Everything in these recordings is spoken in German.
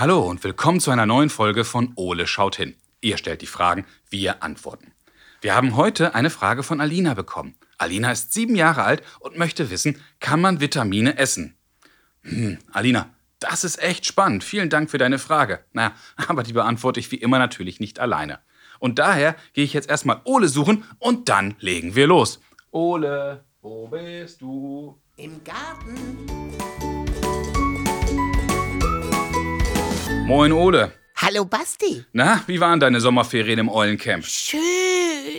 Hallo und willkommen zu einer neuen Folge von Ole schaut hin. Ihr stellt die Fragen, wir antworten. Wir haben heute eine Frage von Alina bekommen. Alina ist sieben Jahre alt und möchte wissen, kann man Vitamine essen? Hm, Alina, das ist echt spannend. Vielen Dank für deine Frage. Na, aber die beantworte ich wie immer natürlich nicht alleine. Und daher gehe ich jetzt erstmal Ole suchen und dann legen wir los. Ole, wo bist du? Im Garten. Moin Ole. Hallo Basti. Na, wie waren deine Sommerferien im Eulencamp? Schön.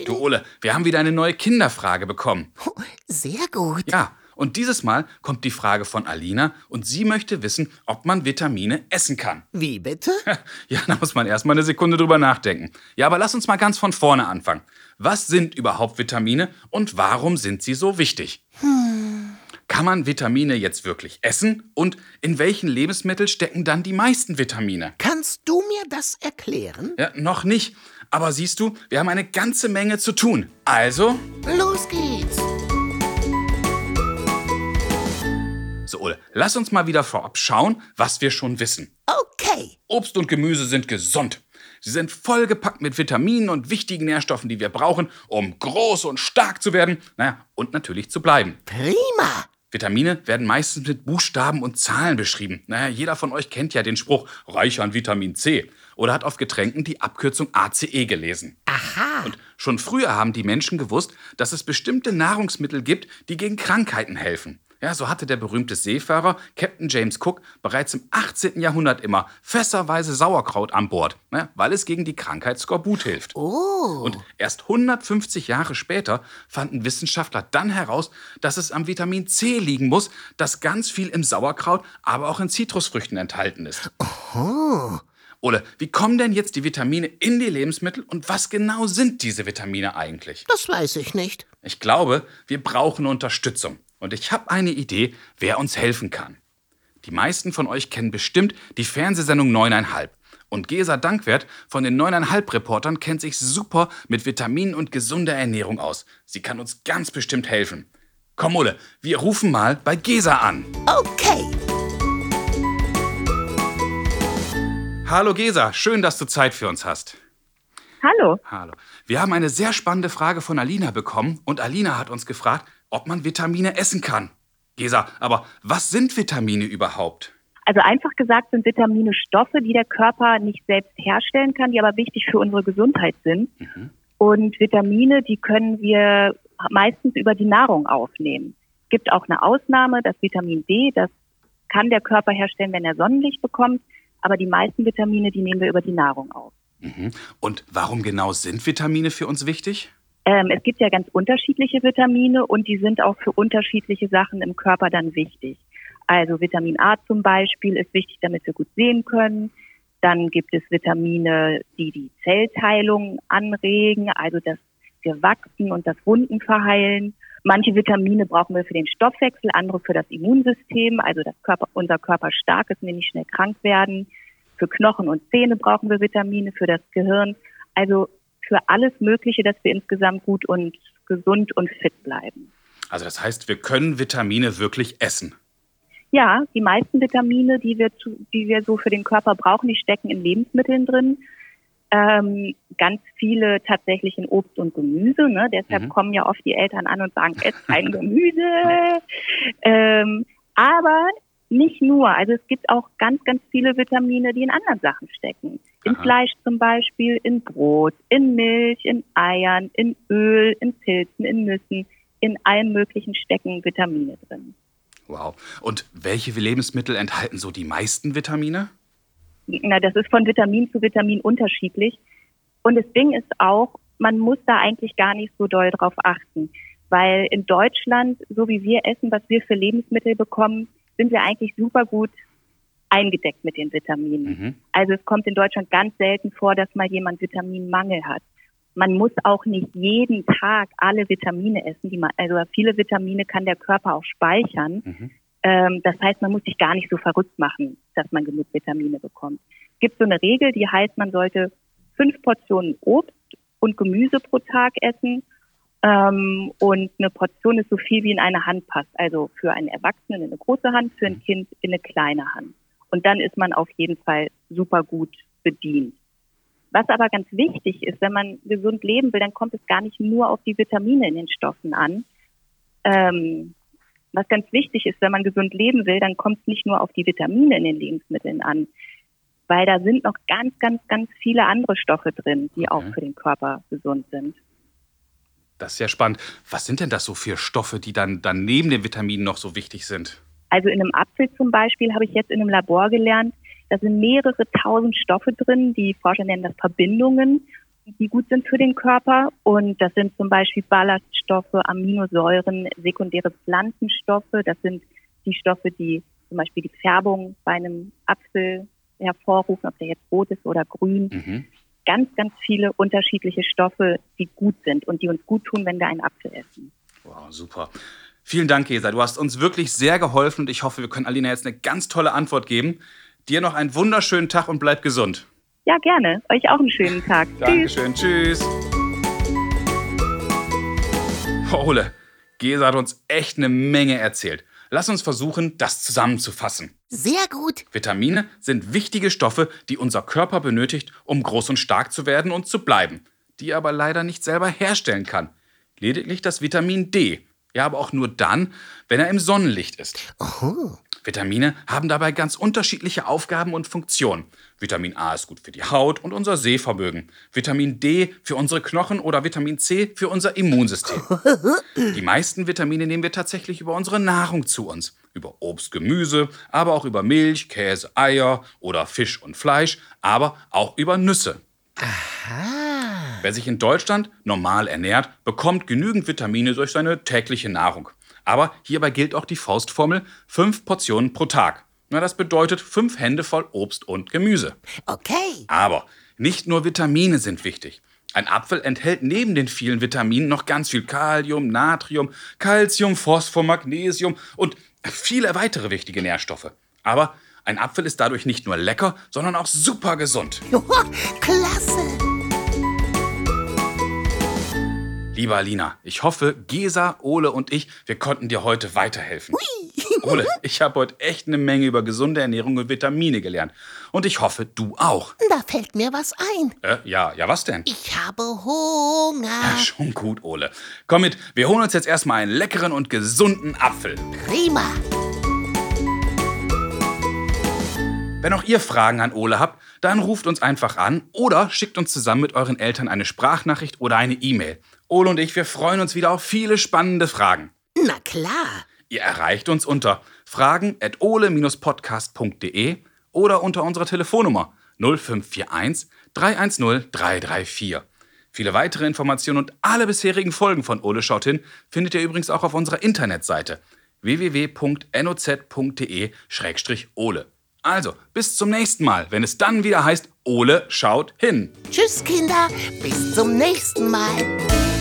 Du Ole, wir haben wieder eine neue Kinderfrage bekommen. Oh, Sehr gut. Ja, und dieses Mal kommt die Frage von Alina und sie möchte wissen, ob man Vitamine essen kann. Wie bitte? Ja, da muss man erstmal eine Sekunde drüber nachdenken. Ja, aber lass uns mal ganz von vorne anfangen. Was sind überhaupt Vitamine und warum sind sie so wichtig? Kann man Vitamine jetzt wirklich essen? Und in welchen Lebensmitteln stecken dann die meisten Vitamine? Kannst du mir das erklären? Ja, noch nicht. Aber siehst du, wir haben eine ganze Menge zu tun. Also, Los geht's. so Ole, lass uns mal wieder vorab schauen, was wir schon wissen. Okay. Obst und Gemüse sind gesund. Sie sind vollgepackt mit Vitaminen und wichtigen Nährstoffen, die wir brauchen, um groß und stark zu werden, naja, und natürlich zu bleiben. Prima. Vitamine werden meistens mit Buchstaben und Zahlen beschrieben. Naja, jeder von euch kennt ja den Spruch reich an Vitamin C oder hat auf Getränken die Abkürzung ACE gelesen. Aha. Und schon früher haben die Menschen gewusst, dass es bestimmte Nahrungsmittel gibt, die gegen Krankheiten helfen. Ja, so hatte der berühmte Seefahrer Captain James Cook bereits im 18. Jahrhundert immer fässerweise Sauerkraut an Bord, ne, weil es gegen die Krankheit Skorbut hilft. Oh. Und erst 150 Jahre später fanden Wissenschaftler dann heraus, dass es am Vitamin C liegen muss, das ganz viel im Sauerkraut, aber auch in Zitrusfrüchten enthalten ist. oh. Ole, wie kommen denn jetzt die Vitamine in die Lebensmittel und was genau sind diese Vitamine eigentlich? Das weiß ich nicht. Ich glaube, wir brauchen Unterstützung. Und ich habe eine Idee, wer uns helfen kann. Die meisten von euch kennen bestimmt die Fernsehsendung 9,5. Und Gesa Dankwert von den 9,5 Reportern kennt sich super mit Vitaminen und gesunder Ernährung aus. Sie kann uns ganz bestimmt helfen. Komm, Ole, wir rufen mal bei Gesa an. Okay. Hallo Gesa, schön, dass du Zeit für uns hast. Hallo. Hallo. Wir haben eine sehr spannende Frage von Alina bekommen und Alina hat uns gefragt, ob man Vitamine essen kann. Gesa, aber was sind Vitamine überhaupt? Also einfach gesagt sind Vitamine Stoffe, die der Körper nicht selbst herstellen kann, die aber wichtig für unsere Gesundheit sind. Und Vitamine, die können wir meistens über die Nahrung aufnehmen. Es gibt auch eine Ausnahme, das Vitamin D, das kann der Körper herstellen, wenn er Sonnenlicht bekommt. Aber die meisten Vitamine, die nehmen wir über die Nahrung auf. Mhm. Und warum genau sind Vitamine für uns wichtig? Ähm, es gibt ja ganz unterschiedliche Vitamine und die sind auch für unterschiedliche Sachen im Körper dann wichtig. Also Vitamin A zum Beispiel ist wichtig, damit wir gut sehen können. Dann gibt es Vitamine, die die Zellteilung anregen, also dass wir wachsen und das Wunden verheilen. Manche Vitamine brauchen wir für den Stoffwechsel, andere für das Immunsystem, also dass Körper, unser Körper stark ist und wir nicht schnell krank werden. Für Knochen und Zähne brauchen wir Vitamine, für das Gehirn. Also für alles Mögliche, dass wir insgesamt gut und gesund und fit bleiben. Also das heißt, wir können Vitamine wirklich essen. Ja, die meisten Vitamine, die wir, zu, die wir so für den Körper brauchen, die stecken in Lebensmitteln drin. Ähm, ganz viele tatsächlich in Obst und Gemüse. Ne? Deshalb Mhm. kommen ja oft die Eltern an und sagen, ess kein Gemüse. ähm, aber nicht nur. Also es gibt auch ganz, ganz viele Vitamine, die in anderen Sachen stecken. In Aha. Fleisch zum Beispiel, in Brot, in Milch, in Eiern, in Öl, in Pilzen, in Nüssen. In allen möglichen stecken Vitamine drin. Wow. Und welche Lebensmittel enthalten so die meisten Vitamine? na, das ist von Vitamin zu Vitamin unterschiedlich. Und das Ding ist auch, man muss da eigentlich gar nicht so doll drauf achten. Weil in Deutschland, so wie wir essen, was wir für Lebensmittel bekommen, sind wir eigentlich super gut eingedeckt mit den Vitaminen. Mhm. Also es kommt in Deutschland ganz selten vor, dass mal jemand Vitaminmangel hat. Man muss auch nicht jeden Tag alle Vitamine essen. Die man, also viele Vitamine kann der Körper auch speichern. Mhm. Ähm, das heißt, man muss sich gar nicht so verrückt machen, dass man genug Vitamine bekommt. Es gibt so eine Regel, die heißt, man sollte fünf Portionen Obst und Gemüse pro Tag essen. Ähm, und eine Portion ist so viel wie in eine Hand passt. Also für einen Erwachsenen in eine große Hand, für ein Kind in eine kleine Hand. Und dann ist man auf jeden Fall super gut bedient. Was aber ganz wichtig ist, wenn man gesund leben will, dann kommt es gar nicht nur auf die Vitamine in den Stoffen an. Ähm, was ganz wichtig ist, wenn man gesund leben will, dann kommt es nicht nur auf die Vitamine in den Lebensmitteln an, weil da sind noch ganz, ganz, ganz viele andere Stoffe drin, die Okay. auch für den Körper gesund sind. Das ist ja spannend. Was sind denn das so für Stoffe, die dann, dann neben den Vitaminen noch so wichtig sind? Also in einem Apfel zum Beispiel habe ich jetzt in einem Labor gelernt, da sind mehrere tausend Stoffe drin, die Forscher nennen das Verbindungen, die gut sind für den Körper. Und das sind zum Beispiel Ballaststoffe, Aminosäuren, sekundäre Pflanzenstoffe. Das sind die Stoffe, die zum Beispiel die Färbung bei einem Apfel hervorrufen, ob der jetzt rot ist oder grün. Mhm. Ganz, ganz viele unterschiedliche Stoffe, die gut sind und die uns gut tun, wenn wir einen Apfel essen. Wow, super. Vielen Dank, Gesa. Du hast uns wirklich sehr geholfen und ich hoffe, wir können Alina jetzt eine ganz tolle Antwort geben. Dir noch einen wunderschönen Tag und bleib gesund. Ja, gerne. Euch auch einen schönen Tag. Tschüss. Dankeschön. Tschüss. Frau Ole, Gesa hat uns echt eine Menge erzählt. Lass uns versuchen, das zusammenzufassen. Sehr gut. Vitamine sind wichtige Stoffe, die unser Körper benötigt, um groß und stark zu werden und zu bleiben, die er aber leider nicht selber herstellen kann. Lediglich das Vitamin D. Ja, aber auch nur dann, wenn er im Sonnenlicht ist. Oh, Vitamine haben dabei ganz unterschiedliche Aufgaben und Funktionen. Vitamin A ist gut für die Haut und unser Sehvermögen. Vitamin D für unsere Knochen oder Vitamin C für unser Immunsystem. Die meisten Vitamine nehmen wir tatsächlich über unsere Nahrung zu uns. Über Obst, Gemüse, aber auch über Milch, Käse, Eier oder Fisch und Fleisch, aber auch über Nüsse. Wer sich in Deutschland normal ernährt, bekommt genügend Vitamine durch seine tägliche Nahrung. Aber hierbei gilt auch die Faustformel: fünf Portionen pro Tag. Na, das bedeutet fünf Hände voll Obst und Gemüse. okay. Aber nicht nur Vitamine sind wichtig. Ein Apfel enthält neben den vielen Vitaminen noch ganz viel Kalium, Natrium, Calcium, Phosphor, Magnesium und viele weitere wichtige Nährstoffe. Aber ein Apfel ist dadurch nicht nur lecker, sondern auch super gesund. Klasse. Liebe Alina, ich hoffe, Gesa, Ole und ich, wir konnten dir heute weiterhelfen. Ole, ich habe heute echt eine Menge über gesunde Ernährung und Vitamine gelernt. Und ich hoffe, du auch. Da fällt mir was ein. Äh, ja, ja, was denn? Ich habe Hunger. Ja, schon gut, Ole. Komm mit, wir holen uns jetzt erstmal einen leckeren und gesunden Apfel. Prima. Wenn auch ihr Fragen an Ole habt, dann ruft uns einfach an oder schickt uns zusammen mit euren Eltern eine Sprachnachricht oder eine E-Mail. Ole und ich, wir freuen uns wieder auf viele spannende Fragen. Na klar. Ihr erreicht uns unter fragen.ole-podcast.de oder unter unserer Telefonnummer 0541 310 334. Viele weitere Informationen und alle bisherigen Folgen von Ole schaut hin findet ihr übrigens auch auf unserer Internetseite www.noz.de-ole. Also, bis zum nächsten Mal, wenn es dann wieder heißt Ole schaut hin. Tschüss, Kinder. Bis zum nächsten Mal.